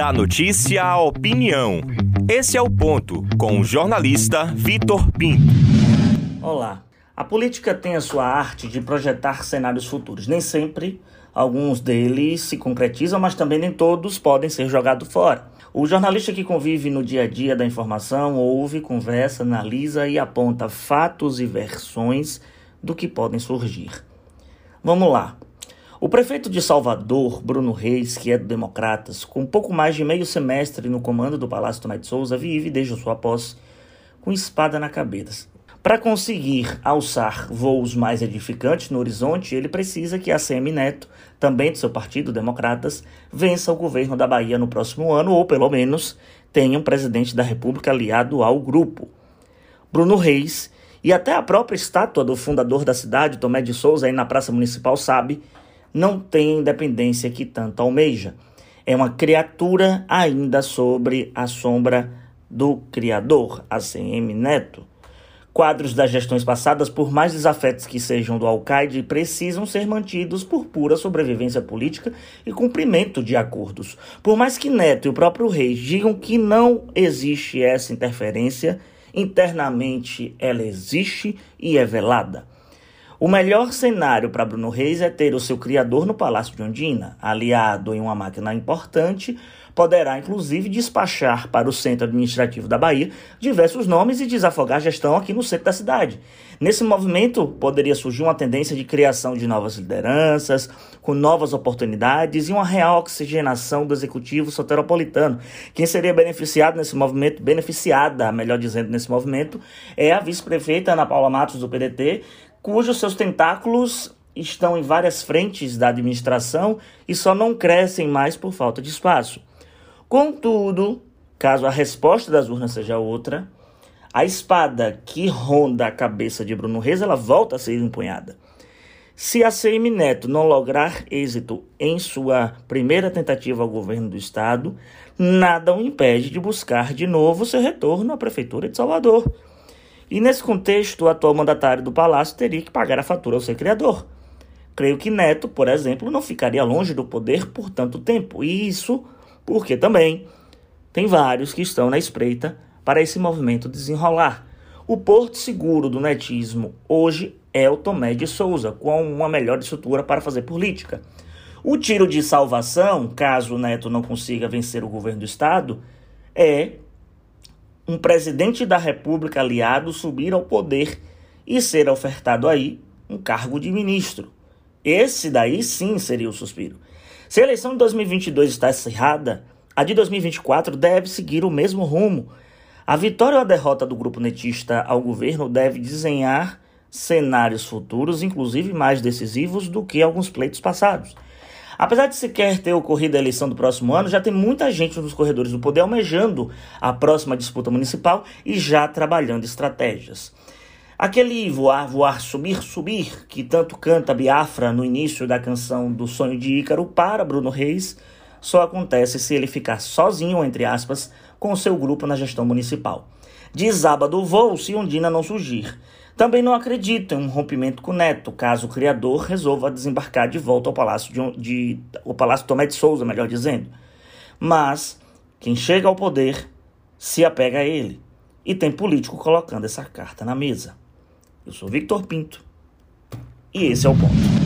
Da notícia à opinião. Esse é o ponto com o jornalista Vitor Pinto. Olá. A política tem a sua arte de projetar cenários futuros. Nem sempre alguns deles se concretizam, mas também nem todos podem ser jogados fora. O jornalista que convive no dia a dia da informação ouve, conversa, analisa e aponta fatos e versões do que podem surgir. Vamos lá. O prefeito de Salvador, Bruno Reis, que é do Democratas, com pouco mais de meio semestre no comando do Palácio Tomé de Souza, vive desde sua posse com espada na cabeça. Para conseguir alçar voos mais edificantes no horizonte, ele precisa que a CM Neto, também do seu partido, Democratas, vença o governo da Bahia no próximo ano, ou pelo menos tenha um presidente da República aliado ao grupo. Bruno Reis e até a própria estátua do fundador da cidade, Tomé de Souza, aí na Praça Municipal, sabe não tem a independência que tanto almeja. É uma criatura ainda sobre a sombra do Criador, ACM Neto. Quadros das gestões passadas, por mais desafetos que sejam do Alcaide, precisam ser mantidos por pura sobrevivência política e cumprimento de acordos. Por mais que Neto e o próprio rei digam que não existe essa interferência, internamente ela existe e é velada. O melhor cenário para Bruno Reis é ter o seu criador no Palácio de Ondina, aliado em uma máquina importante, poderá inclusive despachar para o centro administrativo da Bahia diversos nomes e desafogar a gestão aqui no centro da cidade. Nesse movimento poderia surgir uma tendência de criação de novas lideranças, com novas oportunidades e uma real oxigenação do executivo soteropolitano. Quem seria beneficiado nesse movimento, beneficiada, melhor dizendo, nesse movimento, é a vice-prefeita Ana Paula Matos do PDT, cujos seus tentáculos estão em várias frentes da administração e só não crescem mais por falta de espaço. Contudo, caso a resposta das urnas seja outra, a espada que ronda a cabeça de Bruno Reis ela volta a ser empunhada. Se a CM Neto não lograr êxito em sua primeira tentativa ao governo do estado, nada o impede de buscar de novo seu retorno à prefeitura de Salvador. E nesse contexto, o atual mandatário do palácio teria que pagar a fatura ao seu criador. Creio que Neto, por exemplo, não ficaria longe do poder por tanto tempo. E isso porque também tem vários que estão na espreita para esse movimento desenrolar. O porto seguro do netismo hoje é o Tomé de Souza, com uma melhor estrutura para fazer política. O tiro de salvação, caso o Neto não consiga vencer o governo do Estado, é um presidente da República aliado subir ao poder e ser ofertado aí um cargo de ministro. Esse daí sim seria o suspiro. Se a eleição de 2022 está acirrada, a de 2024 deve seguir o mesmo rumo. A vitória ou a derrota do grupo netista ao governo deve desenhar cenários futuros, inclusive mais decisivos do que alguns pleitos passados. Apesar de sequer ter ocorrido a eleição do próximo ano, já tem muita gente nos corredores do poder almejando a próxima disputa municipal e já trabalhando estratégias. Aquele voar, voar, subir, subir, que tanto canta Biafra no início da canção do Sonho de Ícaro para Bruno Reis, só acontece se ele ficar sozinho, entre aspas, com seu grupo na gestão municipal. Desaba do voo se Ondina não surgir. Também não acredito em um rompimento com Neto, caso o criador resolva desembarcar de volta ao Palácio de, de o Palácio Tomé de Souza, melhor dizendo. Mas quem chega ao poder se apega a ele. E tem político colocando essa carta na mesa. Eu sou Victor Pinto e esse é o ponto.